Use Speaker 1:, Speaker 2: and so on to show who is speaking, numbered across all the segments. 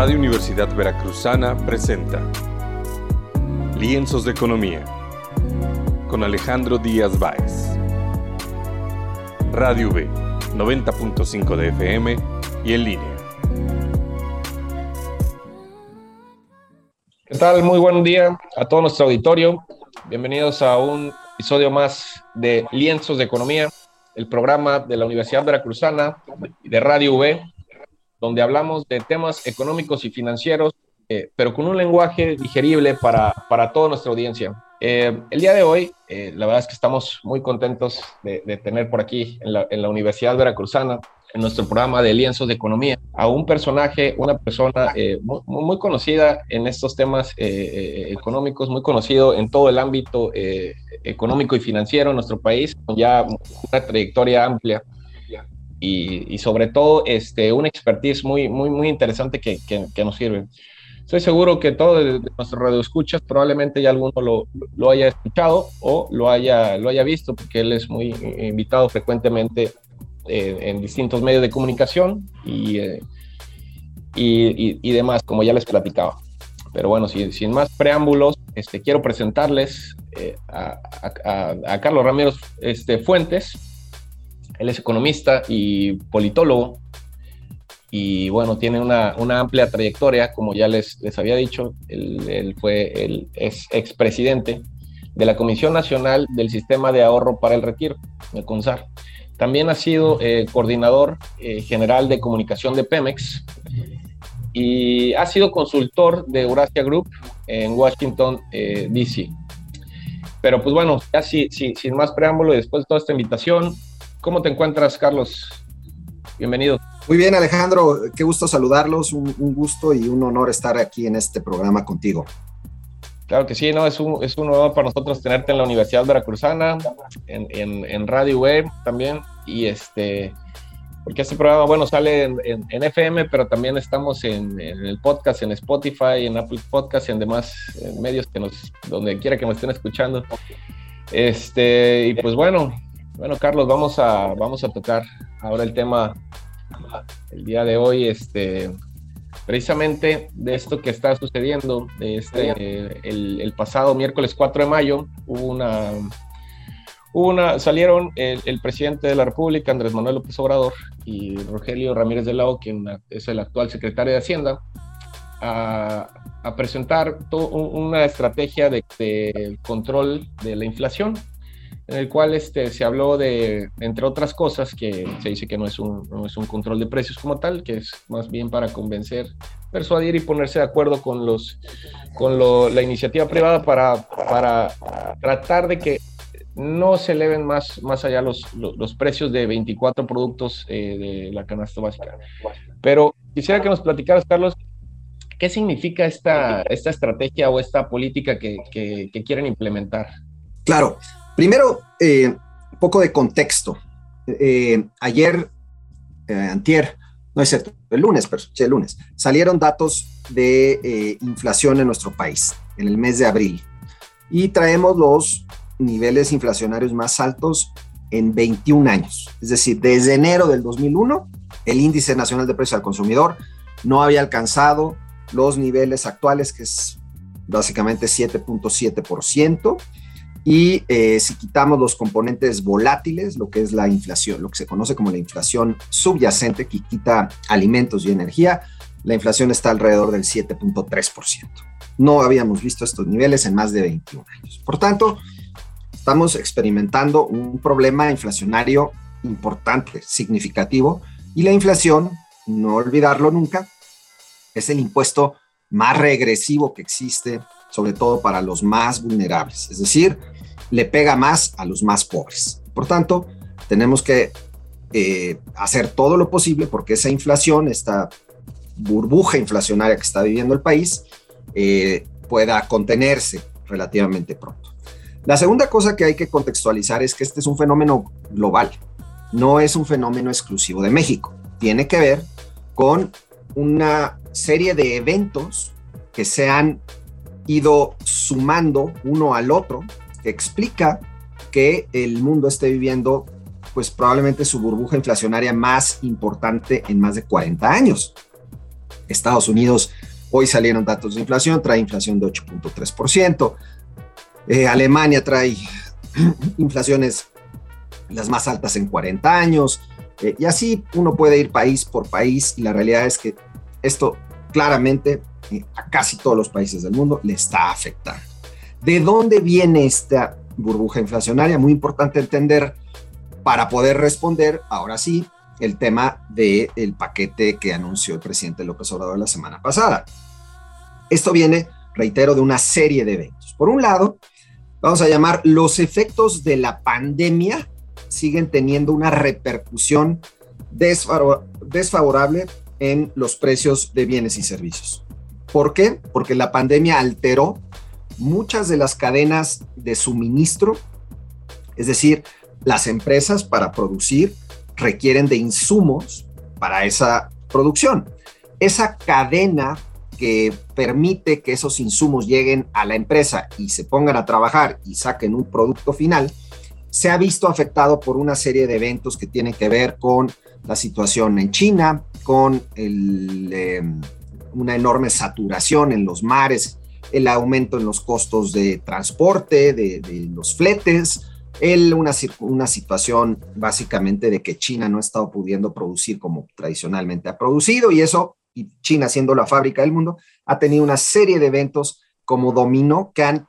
Speaker 1: Radio Universidad Veracruzana presenta Lienzos de Economía con Alejandro Díaz Báez. Radio V, 90.5 de FM y en línea.
Speaker 2: ¿Qué tal? Muy buen día a todo nuestro auditorio. Bienvenidos a un episodio más de Lienzos de Economía, el programa de la Universidad Veracruzana de Radio V, donde hablamos de temas económicos y financieros, eh, pero con un lenguaje digerible para, para toda nuestra audiencia. Eh, el día de hoy, eh, la verdad es que estamos muy contentos de, de tener por aquí en la, en la Universidad Veracruzana en nuestro programa de lienzos de economía a un personaje, una persona eh, muy, muy, conocida en estos temas eh, eh, económicos, muy conocido en todo el ámbito eh, económico y financiero en nuestro país, con ya una trayectoria amplia y, y, sobre todo este, una expertise muy, muy, muy interesante que, que, que nos sirve. Estoy seguro que todos de nuestros radioescuchas probablemente ya alguno lo, lo, haya escuchado o lo haya, lo haya visto, porque él es muy invitado frecuentemente eh, en distintos medios de comunicación y, eh, y, y, y, demás, como ya les platicaba. Pero bueno, sin, sin más preámbulos, este, quiero presentarles eh, a, a, a, Carlos Ramírez este, Fuentes. Él es economista y politólogo. Y bueno, tiene una, una amplia trayectoria, como ya les, les había dicho. Él, él fue el es expresidente de la Comisión Nacional del Sistema de Ahorro para el Retiro, el CONSAR. También ha sido eh, coordinador eh, general de comunicación de Pemex y ha sido consultor de Eurasia Group en Washington, eh, D.C. Pero pues bueno, ya si, si, sin más preámbulo y después de toda esta invitación, ¿cómo te encuentras, Carlos? Bienvenido.
Speaker 3: Muy bien, Alejandro, qué gusto saludarlos, un, un gusto y un honor estar aquí en este programa contigo.
Speaker 2: Claro que sí, no, es un, es un honor para nosotros tenerte en la Universidad Veracruzana, en, en, en Radio Web también, y este, porque este programa, bueno, sale en, en, FM, pero también estamos en, el podcast, en Spotify, en Apple Podcast y en demás medios que nos, donde quiera que nos estén escuchando. Este, y pues bueno, bueno, Carlos, vamos a, vamos a tocar ahora el tema el día de hoy, este, precisamente de esto que está sucediendo, este, el, pasado miércoles 4 de mayo, hubo una, una salieron el, presidente de la República, Andrés Manuel López Obrador, y Rogelio Ramírez de Lao, quien es el actual secretario de Hacienda, a, a presentar to, una estrategia de control de la inflación en el cual este, se habló de, entre otras cosas, que se dice que no es, un, no es un control de precios como tal, que es más bien para convencer, persuadir y ponerse de acuerdo con, los, con la iniciativa privada para, para tratar de que no se eleven más, más allá los, los, precios de 24 productos eh, de la canasta básica. Pero quisiera que nos platicaras, Carlos, ¿qué significa esta, esta estrategia o esta política que quieren implementar?
Speaker 3: Claro, Primero, eh, un poco de contexto. Eh, ayer, eh, antier, no es cierto, el lunes, pero sí, el lunes, salieron datos de eh, inflación en nuestro país en el mes de abril y traemos los niveles inflacionarios más altos en 21 años. Es decir, desde enero del 2001, el índice nacional de precios al consumidor no había alcanzado los niveles actuales, que es básicamente 7.7%. Y eh, si quitamos los componentes volátiles, lo que es la inflación, lo que se conoce como la inflación subyacente, que quita alimentos y energía, la inflación está alrededor del 7.3%. No habíamos visto estos niveles en más de 21 años. Por tanto, estamos experimentando un problema inflacionario importante, significativo, y la inflación, no olvidarlo nunca, es el impuesto más regresivo que existe sobre todo para los más vulnerables, es decir, le pega más a los más pobres. Por tanto, tenemos que eh, hacer todo lo posible porque esa inflación, esta burbuja inflacionaria que está viviendo el país, eh, pueda contenerse relativamente pronto. La segunda cosa que hay que contextualizar es que este es un fenómeno global, no es un fenómeno exclusivo de México. Tiene que ver con una serie de eventos que se han ido sumando uno al otro, que explica que el mundo esté viviendo pues probablemente su burbuja inflacionaria más importante en más de 40 años. Estados Unidos, hoy salieron datos de inflación, trae inflación de 8.3%. Eh, Alemania trae inflaciones las más altas en 40 años. Eh, y así uno puede ir país por país y la realidad es que esto claramente a casi todos los países del mundo le está afectando. ¿De dónde viene esta burbuja inflacionaria? Muy importante entender para poder responder, ahora sí, el tema del el paquete que anunció el presidente López Obrador la semana pasada. Esto viene, reitero, de una serie de eventos. Por un lado, vamos a llamar los efectos de la pandemia siguen teniendo una repercusión desfavorable en los precios de bienes y servicios. ¿Por qué? Porque la pandemia alteró muchas de las cadenas de suministro, es decir, las empresas para producir requieren de insumos para esa producción. Esa cadena que permite que esos insumos lleguen a la empresa y se pongan a trabajar y saquen un producto final, se ha visto afectado por una serie de eventos que tienen que ver con la situación en China, con em, una enorme saturación en los mares, el aumento en los costos de transporte, de, los fletes, una, situación básicamente de que China no ha estado pudiendo producir como tradicionalmente ha producido y eso, China siendo la fábrica del mundo, ha tenido una serie de eventos como dominó que han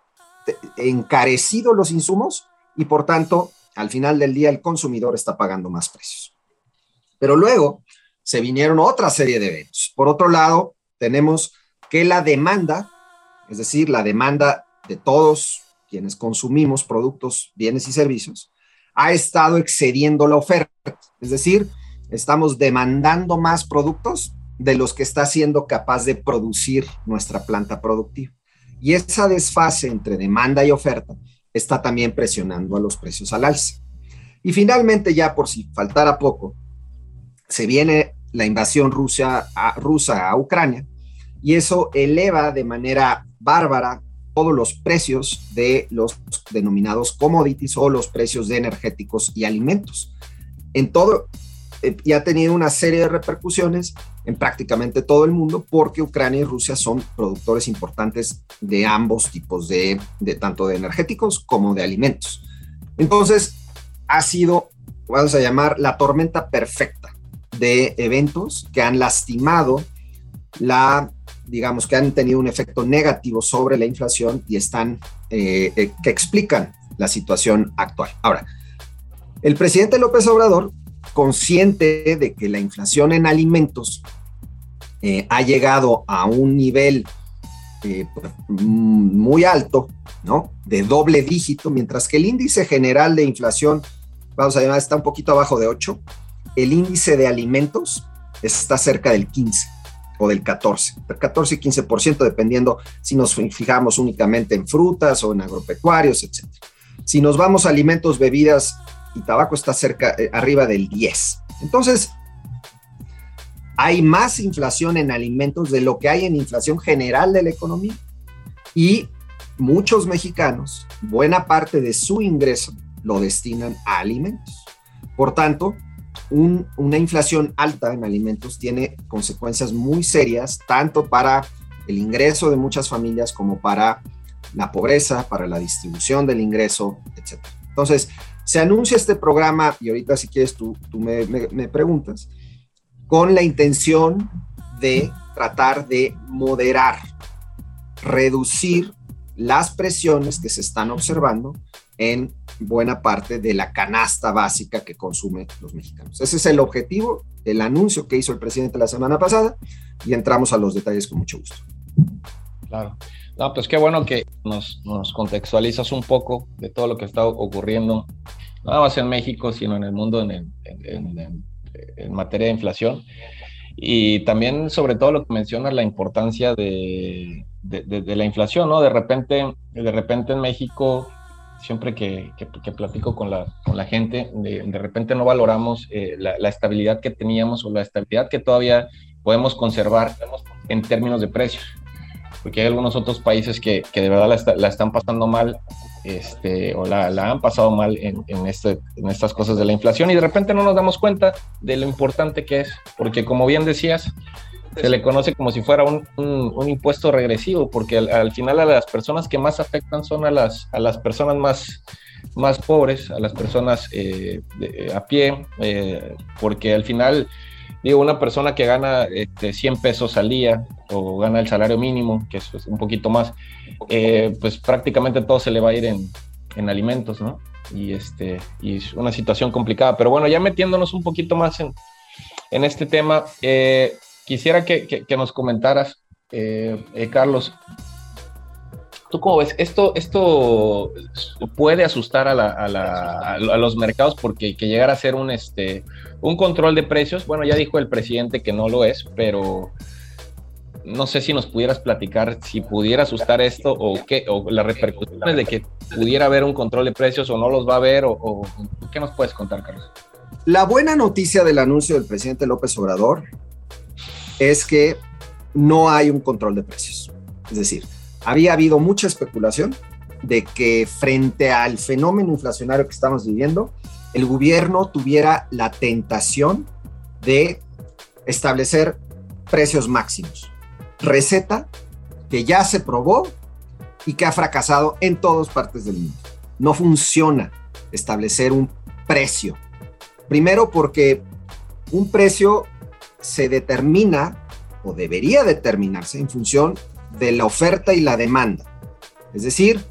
Speaker 3: encarecido los insumos y por tanto, al final del día el consumidor está pagando más precios. Pero luego se vinieron otra serie de eventos. Por otro lado, tenemos que la demanda, es decir, la demanda de todos quienes consumimos productos, bienes y servicios, ha estado excediendo la oferta. Es decir, estamos demandando más productos de los que está siendo capaz de producir nuestra planta productiva. Y esa desfase entre demanda y oferta está también presionando a los precios al alza. Y finalmente, ya por si faltara poco, se viene la invasión rusa a, Ucrania y eso eleva de manera bárbara todos los precios de los denominados commodities o los precios de energéticos y alimentos. En todo, eh, y ha tenido una serie de repercusiones en prácticamente todo el mundo porque Ucrania y Rusia son productores importantes de ambos tipos de, de tanto de energéticos como de alimentos. Entonces, ha sido, vamos a llamar, la tormenta perfecta de eventos que han lastimado la, digamos, que han tenido un efecto negativo sobre la inflación y están, eh, eh, que explican la situación actual. Ahora, el presidente López Obrador consciente de que la inflación en alimentos eh, ha llegado a un nivel muy alto, ¿no? De doble dígito, mientras que el índice general de inflación, vamos a llamar, está un poquito abajo de 8, el índice de alimentos está cerca del 15 o del 14, del 14 y 15%, dependiendo si nos fijamos únicamente en frutas o en agropecuarios, etc. Si nos vamos a alimentos, bebidas y tabaco está cerca, eh, arriba del 10. Entonces, hay más inflación en alimentos de lo que hay en inflación general de la economía. Y muchos mexicanos, buena parte de su ingreso lo destinan a alimentos. Por tanto, una inflación alta en alimentos tiene consecuencias muy serias, tanto para el ingreso de muchas familias como para la pobreza, para la distribución del ingreso, etc. Entonces, se anuncia este programa, y ahorita si quieres tú, me, preguntas, con la intención de tratar de moderar, reducir las presiones que se están observando en buena parte de la canasta básica que consumen los mexicanos. Ese es el objetivo, el anuncio que hizo el presidente la semana pasada y entramos a los detalles con mucho gusto.
Speaker 2: Claro. No, pues qué bueno que nos, nos contextualizas un poco de todo lo que está ocurriendo, no más en México, sino en el mundo en, en, en, materia de inflación. Y también, sobre todo, lo que mencionas, la importancia de, de, de, la inflación, ¿no? De repente, de repente en México, siempre que, que, platico con la, con la gente, de, repente no valoramos eh, la, la, estabilidad que teníamos o la estabilidad que todavía podemos conservar en términos de precios. Porque hay algunos otros países que, que de verdad la, la, están pasando mal este, o la han pasado mal en, en, este, en estas cosas de la inflación y de repente no nos damos cuenta de lo importante que es, porque como bien decías, se le conoce como si fuera un, impuesto regresivo, porque al, final a las personas que más afectan son a las, a las personas más, más pobres, a las personas eh, a pie, eh, porque al final, digo, una persona que gana este, 100 pesos al día o gana el salario mínimo, que es un poquito más, eh, pues prácticamente todo se le va a ir en, en alimentos, ¿no? Y, este, y es una situación complicada. Pero bueno, ya metiéndonos un poquito más en, en este tema, eh, quisiera que, nos comentaras, eh, eh, Carlos, ¿tú cómo ves? ¿Esto, esto puede asustar a, los mercados porque que llegara a ser un, este, un control de precios? Bueno, ya dijo el presidente que no lo es, pero no sé si nos pudieras platicar si pudiera asustar esto o qué, o las repercusiones de que pudiera haber un control de precios o no los va a haber, o, qué nos puedes contar, Carlos.
Speaker 3: La buena noticia del anuncio del presidente López Obrador es que no hay un control de precios. Es decir, había habido mucha especulación de que frente al fenómeno inflacionario que estamos viviendo, el gobierno tuviera la tentación de establecer precios máximos receta que ya se probó y que ha fracasado en todas partes del mundo. No funciona establecer un precio. Primero porque un precio se determina o debería determinarse en función de la oferta y la demanda. Es decir,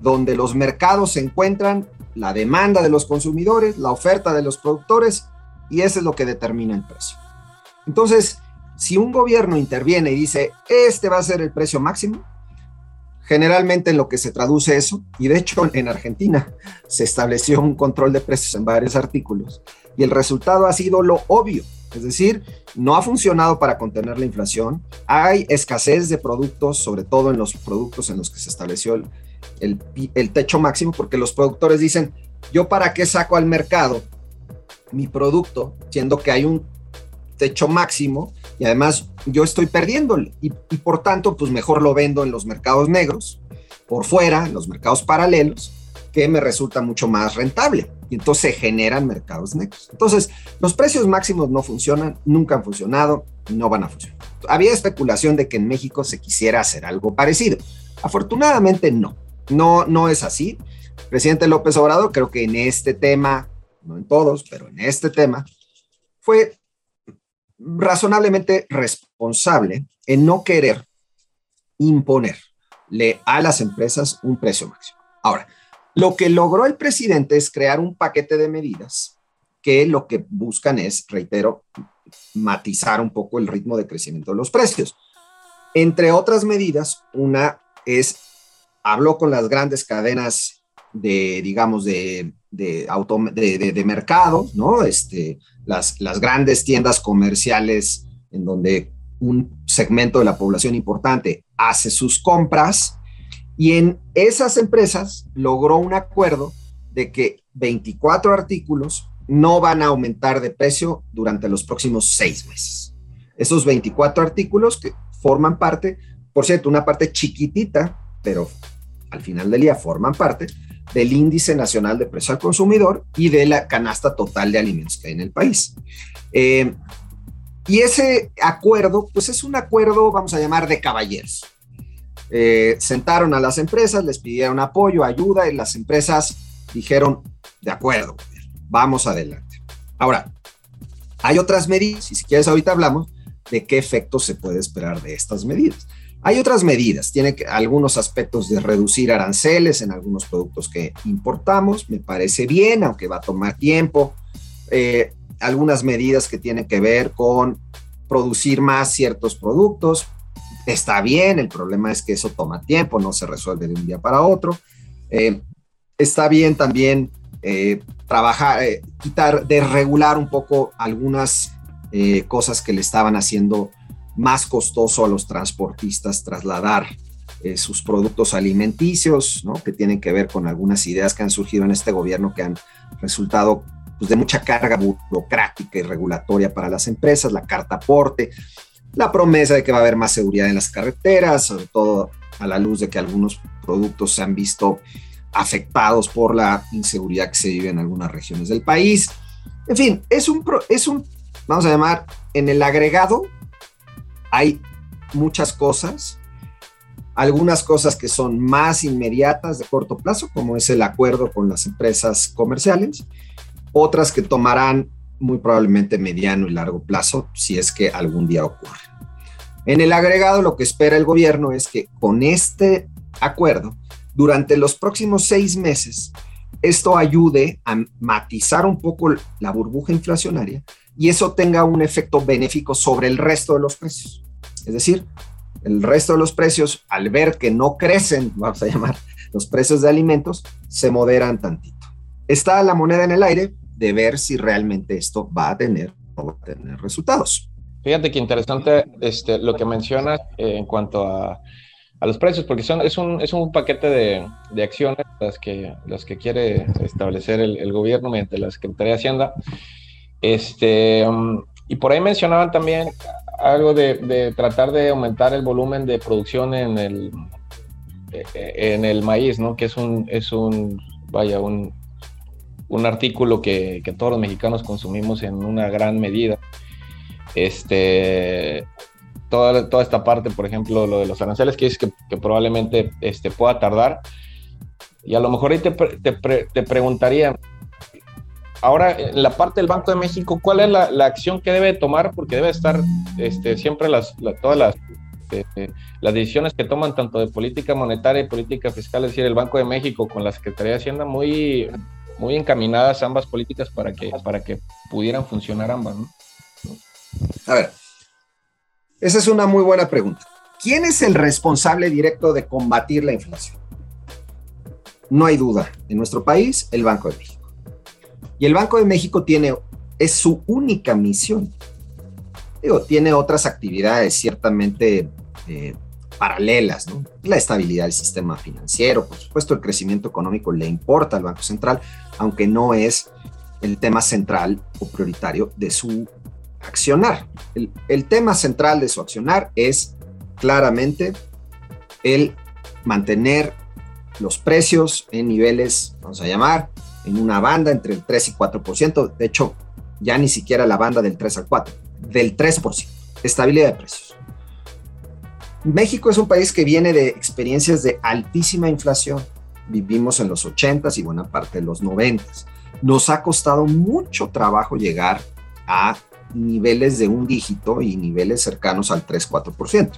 Speaker 3: donde los mercados se encuentran, la demanda de los consumidores, la oferta de los productores, y eso es lo que determina el precio. Entonces, si un gobierno interviene y dice, este va a ser el precio máximo, generalmente en lo que se traduce eso, y de hecho en Argentina se estableció un control de precios en varios artículos, y el resultado ha sido lo obvio, es decir, no ha funcionado para contener la inflación, hay escasez de productos, sobre todo en los productos en los que se estableció el, techo máximo, porque los productores dicen, yo para qué saco al mercado mi producto, siendo que hay un techo máximo y además yo estoy perdiéndole y, por tanto pues mejor lo vendo en los mercados negros, por fuera, en los mercados paralelos, que me resulta mucho más rentable. Y entonces se generan mercados negros. Entonces, los precios máximos no funcionan, nunca han funcionado no van a funcionar. Había especulación de que en México se quisiera hacer algo parecido. Afortunadamente no, no, no es así. presidente López Obrador creo que en este tema, no en todos, pero en este tema, fue razonablemente responsable en no querer imponerle a las empresas un precio máximo. Ahora, lo que logró el presidente es crear un paquete de medidas que lo que buscan es, reitero, matizar un poco el ritmo de crecimiento de los precios. Entre otras medidas, una es, habló con las grandes cadenas de, digamos, de, de, mercados, ¿no? Este, las, las grandes tiendas comerciales en donde un segmento de la población importante hace sus compras y en esas empresas logró un acuerdo de que 24 artículos no van a aumentar de precio durante los próximos seis meses. Esos 24 artículos que forman parte, por cierto, una parte chiquitita, pero al final del día forman parte del índice nacional de precio al consumidor y de la canasta total de alimentos que hay en el país. Eh, y ese acuerdo, pues es un acuerdo, vamos a llamar, de caballeros. Eh, sentaron a las empresas, les pidieron apoyo, ayuda, y las empresas dijeron, de acuerdo, vamos adelante. Ahora, hay otras medidas, y si quieres ahorita hablamos de qué efectos se puede esperar de estas medidas. Hay otras medidas, tiene algunos aspectos de reducir aranceles en algunos productos que importamos, me parece bien, aunque va a tomar tiempo. Eh, algunas medidas que tienen que ver con producir más ciertos productos, está bien, el problema es que eso toma tiempo, no se resuelve de un día para otro. Eh, está bien también eh, trabajar, quitar, desregular un poco algunas cosas que le estaban haciendo más costoso a los transportistas trasladar eh, sus productos alimenticios, ¿no? que tienen que ver con algunas ideas que han surgido en este gobierno que han resultado pues, de mucha carga burocrática y regulatoria para las empresas, la carta aporte, la promesa de que va a haber más seguridad en las carreteras, sobre todo a la luz de que algunos productos se han visto afectados por la inseguridad que se vive en algunas regiones del país. En fin, es un, es un vamos a llamar, en el agregado, hay muchas cosas, algunas cosas que son más inmediatas de corto plazo, como es el acuerdo con las empresas comerciales, otras que tomarán muy probablemente mediano y largo plazo, si es que algún día ocurre. En el agregado, lo que espera el gobierno es que con este acuerdo, durante los próximos seis meses, esto ayude a matizar un poco la burbuja inflacionaria y eso tenga un efecto benéfico sobre el resto de los precios. Es decir, el resto de los precios, al ver que no crecen, vamos a llamar, los precios de alimentos, se moderan tantito. Está la moneda en el aire de ver si realmente esto va a tener va a tener resultados.
Speaker 2: Fíjate qué interesante este, lo que mencionas eh, en cuanto a, a, los precios, porque son, es, un, es un paquete de, de, acciones las que, las que quiere establecer el, gobierno mediante la Secretaría de Hacienda. Este, y por ahí mencionaban también algo de, de, tratar de aumentar el volumen de producción en el, eh, en el maíz, ¿no? Que es un, es un vaya, un, un artículo que, que, todos los mexicanos consumimos en una gran medida. Este, toda, toda esta parte, por ejemplo, lo de los aranceles, que es que, probablemente este, pueda tardar. Y a lo mejor ahí te, te, te preguntaría, ahora en la parte del Banco de México, ¿cuál es la, la acción que debe tomar? Porque debe estar este, siempre las, la, todas las, este, las decisiones que toman tanto de política monetaria y política fiscal, es decir, el Banco de México con la Secretaría de Hacienda, muy muy encaminadas ambas políticas para que, para que pudieran funcionar ambas. ¿no?
Speaker 3: A ver, esa es una muy buena pregunta. ¿Quién es el responsable directo de combatir la inflación? No hay duda, en nuestro país, el Banco de México. Y el Banco de México tiene, es su única misión. Digo, tiene otras actividades ciertamente eh, paralelas. La estabilidad del sistema financiero, por supuesto, el crecimiento económico le importa al Banco Central, aunque no es el tema central o prioritario de su accionar. El, el tema central de su accionar es claramente el mantener los precios en niveles, vamos a llamar, en una banda entre el 3 y 4%, de hecho, ya ni siquiera la banda del 3 al 4, del 3%, estabilidad de precios. México es un país que viene de experiencias de altísima inflación. Vivimos en los 80s y buena parte de los 90s. Nos ha costado mucho trabajo llegar a niveles de un dígito y niveles cercanos al 3-4%.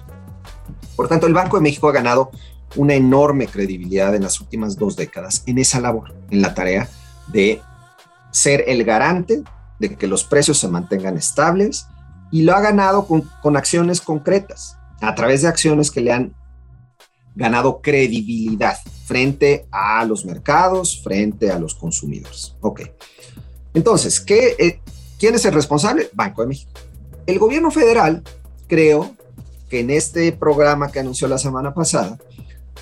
Speaker 3: Por tanto, el Banco de México ha ganado una enorme credibilidad en las últimas dos décadas en esa labor, en la tarea de ser el garante de que los precios se mantengan estables y lo ha ganado con, con acciones concretas a través de acciones que le han ganado credibilidad frente a los mercados, frente a los consumidores. Ok. Entonces, ¿qué, eh, ¿quién es el responsable? Banco de México. El gobierno federal, creo que en este programa que anunció la semana pasada,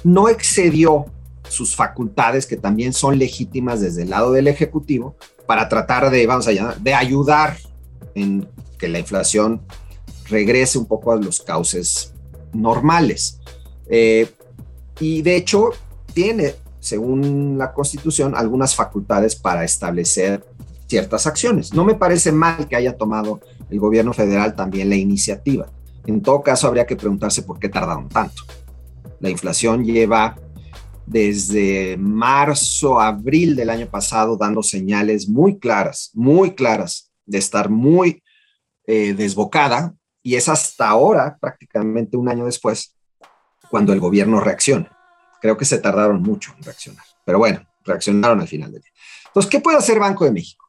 Speaker 3: no excedió sus facultades, que también son legítimas desde el lado del Ejecutivo, para tratar de, vamos a llamar, de ayudar en que la inflación regrese un poco a los cauces normales. Eh, y de hecho, tiene, según la Constitución, algunas facultades para establecer ciertas acciones. No me parece mal que haya tomado el gobierno federal también la iniciativa. En todo caso, habría que preguntarse por qué tardaron tanto. La inflación lleva desde marzo, abril del año pasado dando señales muy claras, muy claras de estar muy eh, desbocada y es hasta ahora, prácticamente un año después, cuando el gobierno reacciona. Creo que se tardaron mucho en reaccionar, pero bueno, reaccionaron al final del día. Entonces, ¿qué puede hacer Banco de México?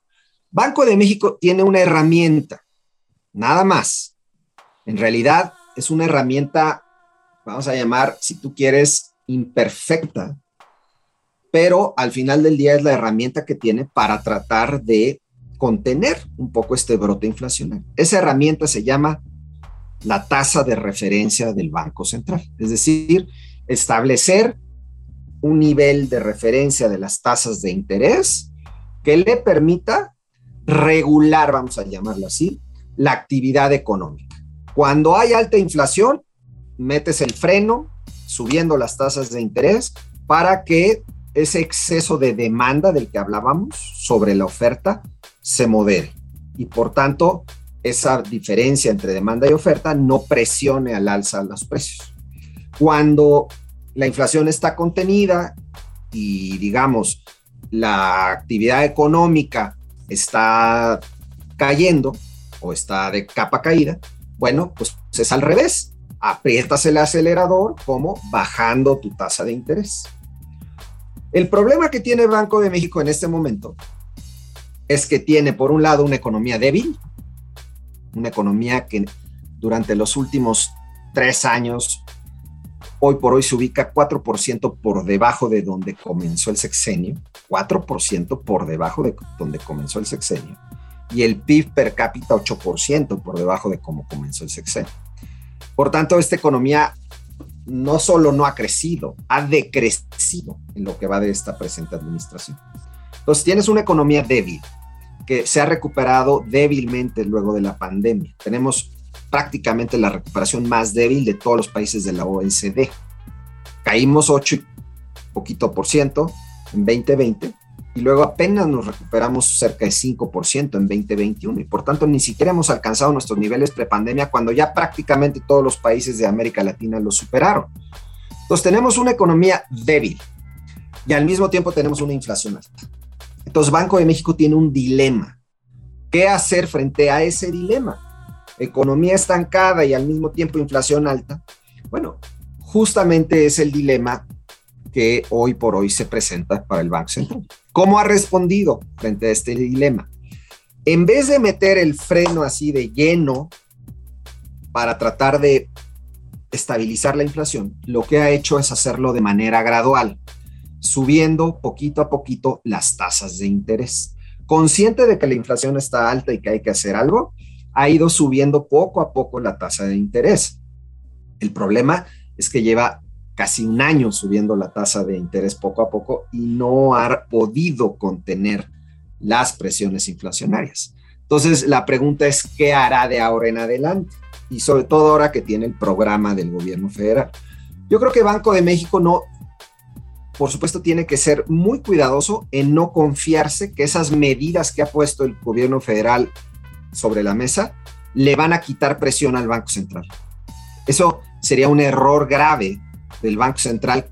Speaker 3: Banco de México tiene una herramienta, nada más. En realidad es una herramienta, vamos a llamar, si tú quieres, imperfecta, pero al final del día es la herramienta que tiene para tratar de contener un poco este brote inflacionario. Esa herramienta se llama la tasa de referencia del Banco Central, es decir, establecer un nivel de referencia de las tasas de interés que le permita regular, vamos a llamarlo así, la actividad económica. Cuando hay alta inflación, metes el freno subiendo las tasas de interés para que ese exceso de demanda del que hablábamos sobre la oferta se modere y por tanto esa diferencia entre demanda y oferta no presione al alza los precios. Cuando la inflación está contenida y digamos la actividad económica está cayendo o está de capa caída, bueno, pues es al revés. Aprietas el acelerador como bajando tu tasa de interés. El problema que tiene Banco de México en este momento es que tiene, por un lado, una economía débil, una economía que durante los últimos tres años, hoy por hoy se ubica 4% por debajo de donde comenzó el sexenio, 4% por debajo de donde comenzó el sexenio, y el PIB per cápita 8% por debajo de cómo comenzó el sexenio. Por tanto, esta economía no solo no ha crecido, ha decrecido en lo que va de esta presente administración. Entonces, tienes una economía débil, que se ha recuperado débilmente luego de la pandemia. Tenemos prácticamente la recuperación más débil de todos los países de la OECD. Caímos 8 y poquito por ciento en 2020 y luego apenas nos recuperamos cerca de 5% en 2021 y por tanto ni siquiera hemos alcanzado nuestros niveles prepandemia cuando ya prácticamente todos los países de América Latina lo superaron. Entonces tenemos una economía débil y al mismo tiempo tenemos una inflación alta. Entonces, Banco de México tiene un dilema. ¿Qué hacer frente a ese dilema? Economía estancada y al mismo tiempo inflación alta. Bueno, justamente es el dilema que hoy por hoy se presenta para el Banco Central. ¿Cómo ha respondido frente a este dilema? En vez de meter el freno así de lleno para tratar de estabilizar la inflación, lo que ha hecho es hacerlo de manera gradual subiendo poquito a poquito las tasas de interés. Consciente de que la inflación está alta y que hay que hacer algo, ha ido subiendo poco a poco la tasa de interés. El problema es que lleva casi un año subiendo la tasa de interés poco a poco y no ha podido contener las presiones inflacionarias. Entonces, la pregunta es, ¿qué hará de ahora en adelante? Y sobre todo ahora que tiene el programa del gobierno federal. Yo creo que Banco de México no, por supuesto, tiene que ser muy cuidadoso en no confiarse que esas medidas que ha puesto el gobierno federal sobre la mesa le van a quitar presión al Banco Central. Eso sería un error grave del Banco Central,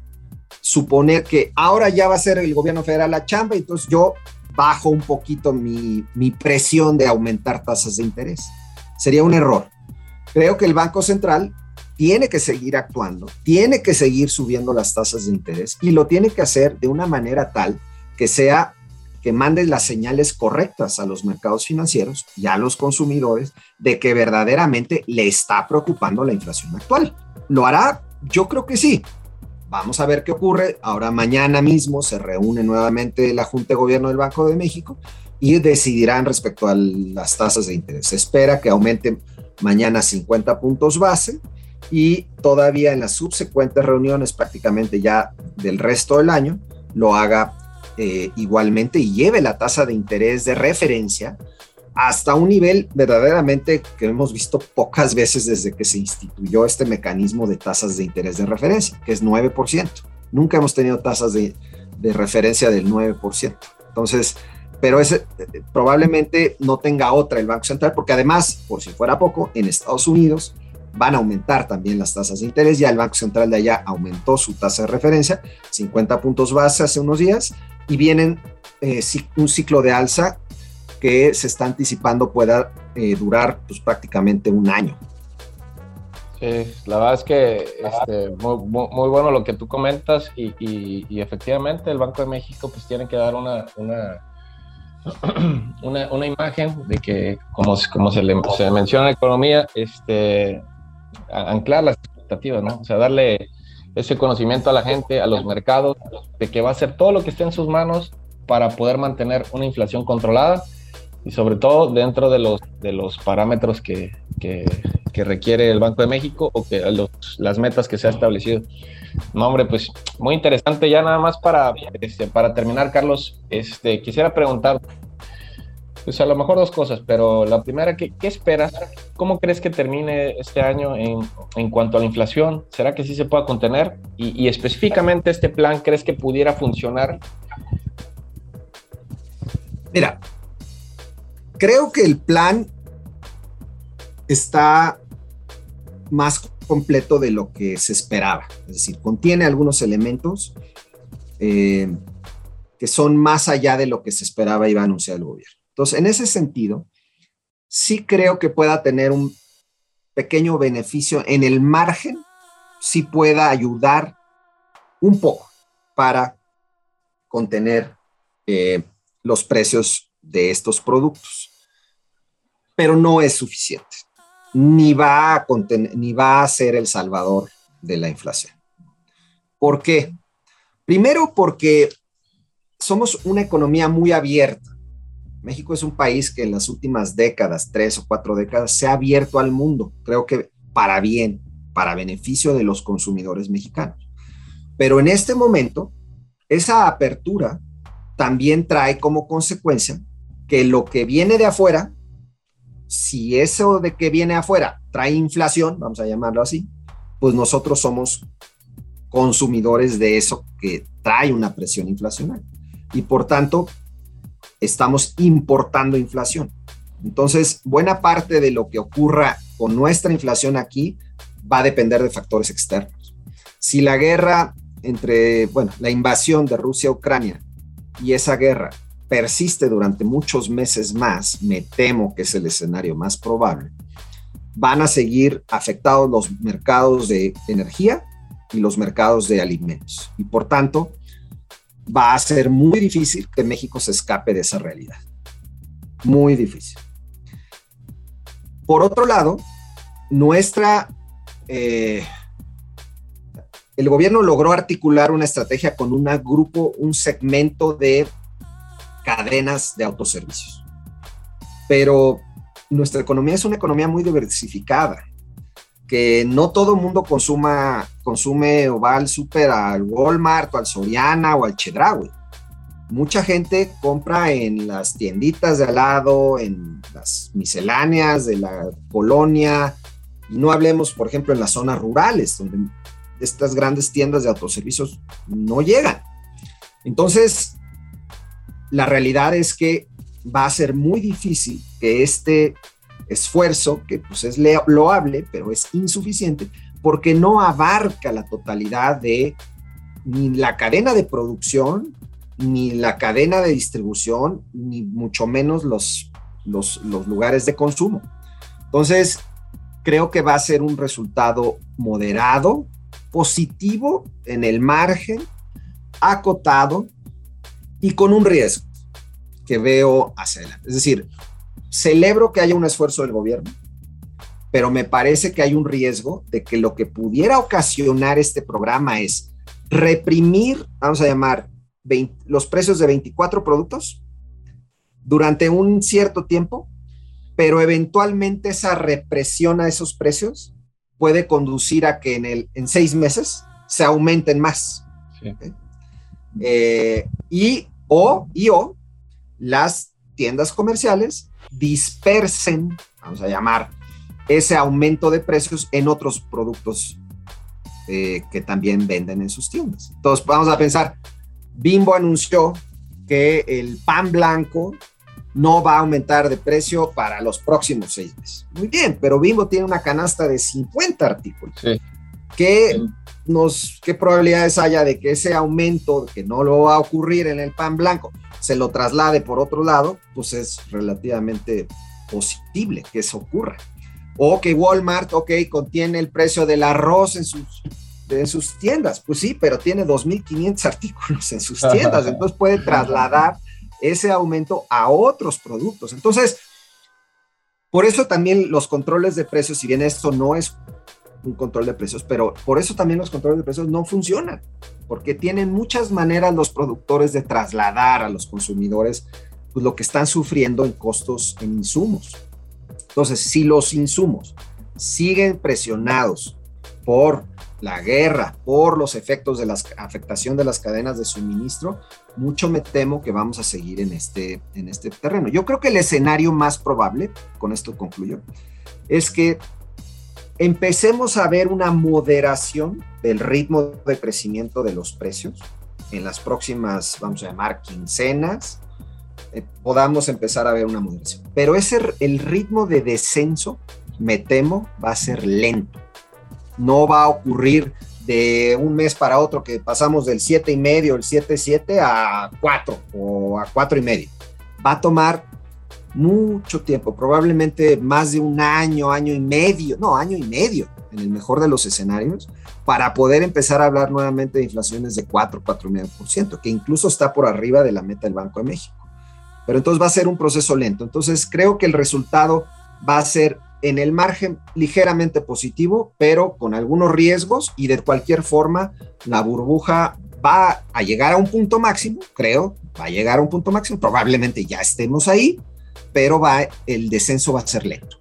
Speaker 3: suponer que ahora ya va a ser el gobierno federal la chamba, entonces yo bajo un poquito mi, mi presión de aumentar tasas de interés. Sería un error. Creo que el Banco Central tiene que seguir actuando, tiene que seguir subiendo las tasas de interés y lo tiene que hacer de una manera tal que sea que mande las señales correctas a los mercados financieros y a los consumidores de que verdaderamente le está preocupando la inflación actual. ¿Lo hará? Yo creo que sí. Vamos a ver qué ocurre. Ahora mañana mismo se reúne nuevamente la Junta de Gobierno del Banco de México y decidirán respecto a las tasas de interés. Se espera que aumenten mañana 50 puntos base y todavía en las subsecuentes reuniones prácticamente ya del resto del año lo haga eh, igualmente y lleve la tasa de interés de referencia hasta un nivel verdaderamente que hemos visto pocas veces desde que se instituyó este mecanismo de tasas de interés de referencia, que es 9%. Nunca hemos tenido tasas de, de referencia del 9%. Entonces, pero ese eh, probablemente no tenga otra el Banco Central, porque además, por si fuera poco, en Estados Unidos van a aumentar también las tasas de interés. Ya el Banco Central de allá aumentó su tasa de referencia, 50 puntos base hace unos días, y vienen eh, un ciclo de alza que se está anticipando pueda eh, durar pues, prácticamente un año.
Speaker 2: Sí, la verdad es que este, muy, bueno lo que tú comentas y, efectivamente el Banco de México pues tiene que dar una, una, una, imagen de que como, como se, se menciona en economía, este, anclar las expectativas, ¿no? O sea, darle ese conocimiento a la gente, a los mercados, de que va a hacer todo lo que esté en sus manos para poder mantener una inflación controlada y sobre todo dentro de los, de los parámetros que, que, requiere el Banco de México o que las metas que se ha establecido. No, hombre, pues muy interesante. Ya nada más para, este, para terminar, Carlos, este, quisiera preguntar, pues a lo mejor dos cosas, pero la primera, ¿qué, qué esperas? ¿Cómo crees que termine este año en, en, cuanto a la inflación? ¿Será que sí se pueda contener? Y, específicamente este plan, ¿crees que pudiera funcionar?
Speaker 3: Mira, creo que el plan está más completo de lo que se esperaba. Es decir, contiene algunos elementos eh, que son más allá de lo que se esperaba iba a anunciar el gobierno. Entonces, en ese sentido, sí creo que pueda tener un pequeño beneficio en el margen, sí pueda ayudar un poco para contener eh, los precios de estos productos. Pero no es suficiente, ni va, a ni va a ser el salvador de la inflación. ¿Por qué? Primero porque somos una economía muy abierta. México es un país que en las últimas décadas, tres o cuatro décadas, se ha abierto al mundo, creo que para bien, para beneficio de los consumidores mexicanos. Pero en este momento, esa apertura también trae como consecuencia que lo que viene de afuera, si eso de que viene afuera trae inflación, vamos a llamarlo así, pues nosotros somos consumidores de eso que trae una presión inflacionaria. Y por tanto, estamos importando inflación. Entonces, buena parte de lo que ocurra con nuestra inflación aquí va a depender de factores externos. Si la guerra entre, bueno, la invasión de Rusia a Ucrania y esa guerra persiste durante muchos meses más, me temo que es el escenario más probable, van a seguir afectados los mercados de energía y los mercados de alimentos. Y por tanto, va a ser muy difícil que México se escape de esa realidad. Muy difícil. Por otro lado, nuestra eh, el gobierno logró articular una estrategia con un grupo, un segmento de cadenas de autoservicios. Pero nuestra economía es una economía muy diversificada, que no todo mundo consuma, consume o va al súper al Walmart o al Soriana o al Chedraui. Mucha gente compra en las tienditas de al lado, en las misceláneas de la colonia, y no hablemos, por ejemplo, en las zonas rurales, donde estas grandes tiendas de autoservicios no llegan. Entonces, la realidad es que va a ser muy difícil que este esfuerzo, que pues es loable, pero es insuficiente, porque no abarca la totalidad de ni la cadena de producción, ni la cadena de distribución, ni mucho menos los, los, los lugares de consumo. Entonces, creo que va a ser un resultado moderado, positivo en el margen, acotado y con un riesgo que veo hacia adelante. Es decir, celebro que haya un esfuerzo del gobierno, pero me parece que hay un riesgo de que lo que pudiera ocasionar este programa es reprimir, vamos a llamar, los precios de 24 productos durante un cierto tiempo, pero eventualmente esa represión a esos precios puede conducir a que en, el, en seis meses se aumenten más. Eh, y, o, y o las tiendas comerciales dispersen, vamos a llamar, ese aumento de precios en otros productos eh, que también venden en sus tiendas. Entonces, vamos a pensar, Bimbo anunció que el pan blanco no va a aumentar de precio para los próximos seis meses. Muy bien, pero Bimbo tiene una canasta de 50 artículos. ¿Qué, nos, ¿Qué probabilidades haya de que ese aumento, que no lo va a ocurrir en el pan blanco, se lo traslade por otro lado? Pues es relativamente posible que eso ocurra. O que Walmart, ok, contiene el precio del arroz en sus, en sus tiendas. Pues sí, pero tiene 2.500 artículos en sus tiendas, entonces puede trasladar ese aumento a otros productos. Entonces, por eso también los controles de precios, si bien esto no es un control de precios, pero por eso también los controles de precios no funcionan, porque tienen muchas maneras los productores de trasladar a los consumidores pues, lo que están sufriendo en costos en insumos. Entonces, si los insumos siguen presionados por la guerra, por los efectos de la afectación de las cadenas de suministro, mucho me temo que vamos a seguir en este, en este terreno. Yo creo que el escenario más probable, con esto concluyo, es que empecemos a ver una moderación del ritmo de crecimiento de los precios en las próximas, vamos a llamar, quincenas, eh, podamos empezar a ver una moderación. Pero ese, el ritmo de descenso me temo, va a ser lento. No va a ocurrir de un mes para otro que pasamos del 7 y medio, el 7-7 a 4 o a 4 y medio. Va a tomar mucho tiempo, probablemente más de un año, año y medio, no, año y medio, en el mejor de los escenarios, para poder empezar a hablar nuevamente de inflaciones de 4, 4,5%, que incluso está por arriba de la meta del Banco de México. Pero entonces va a ser un proceso lento. Entonces creo que el resultado va a ser en el margen ligeramente positivo, pero con algunos riesgos y de cualquier forma la burbuja va a llegar a un punto máximo, creo, va a llegar a un punto máximo, probablemente ya estemos ahí, pero va, el descenso va a ser lento.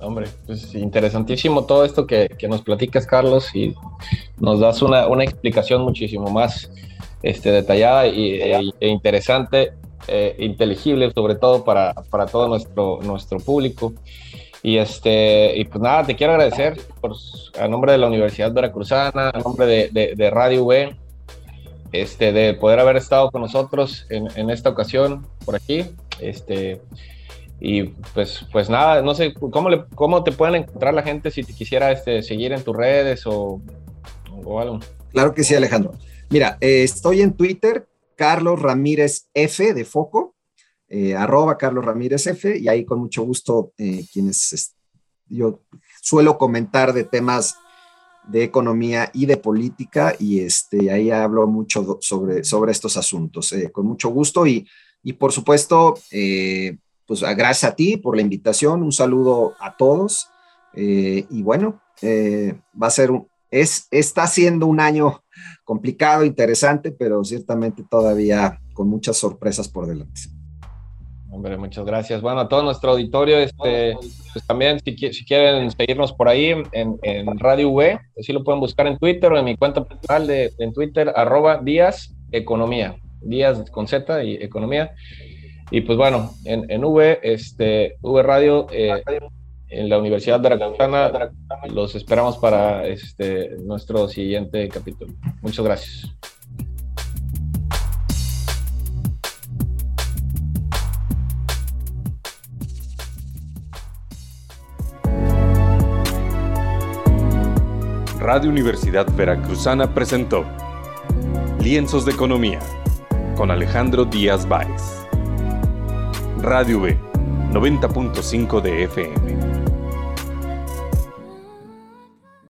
Speaker 2: Hombre, pues interesantísimo todo esto que, que nos platicas, Carlos, y nos das una, una explicación muchísimo más este, detallada y, e, e interesante, e inteligible, sobre todo para, para todo nuestro, nuestro público. Y, este, y pues nada, te quiero agradecer por, a nombre de la Universidad Veracruzana, a nombre de, de, Radio V, este, de poder haber estado con nosotros en, en, esta ocasión por aquí. Este, y pues, pues nada, no sé, ¿cómo, le, ¿cómo te pueden encontrar la gente si te quisiera este, seguir en tus redes o, algo?
Speaker 3: Claro que sí, Alejandro. Mira, eh, estoy en Twitter, Carlos Ramírez F de Foco eh, arroba Carlos Ramírez F, y ahí con mucho gusto eh, quienes yo suelo comentar de temas de economía y de política, y este, ahí hablo mucho sobre, sobre estos asuntos, con mucho gusto, y, y por supuesto, pues gracias a ti por la invitación, un saludo a todos, y bueno, va a ser un, es, está siendo un año complicado, interesante, pero ciertamente todavía con muchas sorpresas por delante.
Speaker 2: Hombre, muchas gracias. Bueno, a todo nuestro auditorio, este, pues también si, quieren seguirnos por ahí en, Radio V, así lo pueden buscar en Twitter o en mi cuenta personal de, en Twitter, arroba Díaz Economía, Díaz con Z y Economía. Y pues bueno, en, en V, este, V Radio, eh, en la Universidad Veracruzana, los esperamos para este, nuestro siguiente capítulo. Muchas gracias.
Speaker 1: Radio Universidad Veracruzana presentó Lienzos de Economía con Alejandro Díaz Báez. Radio B, 90.5 de FM.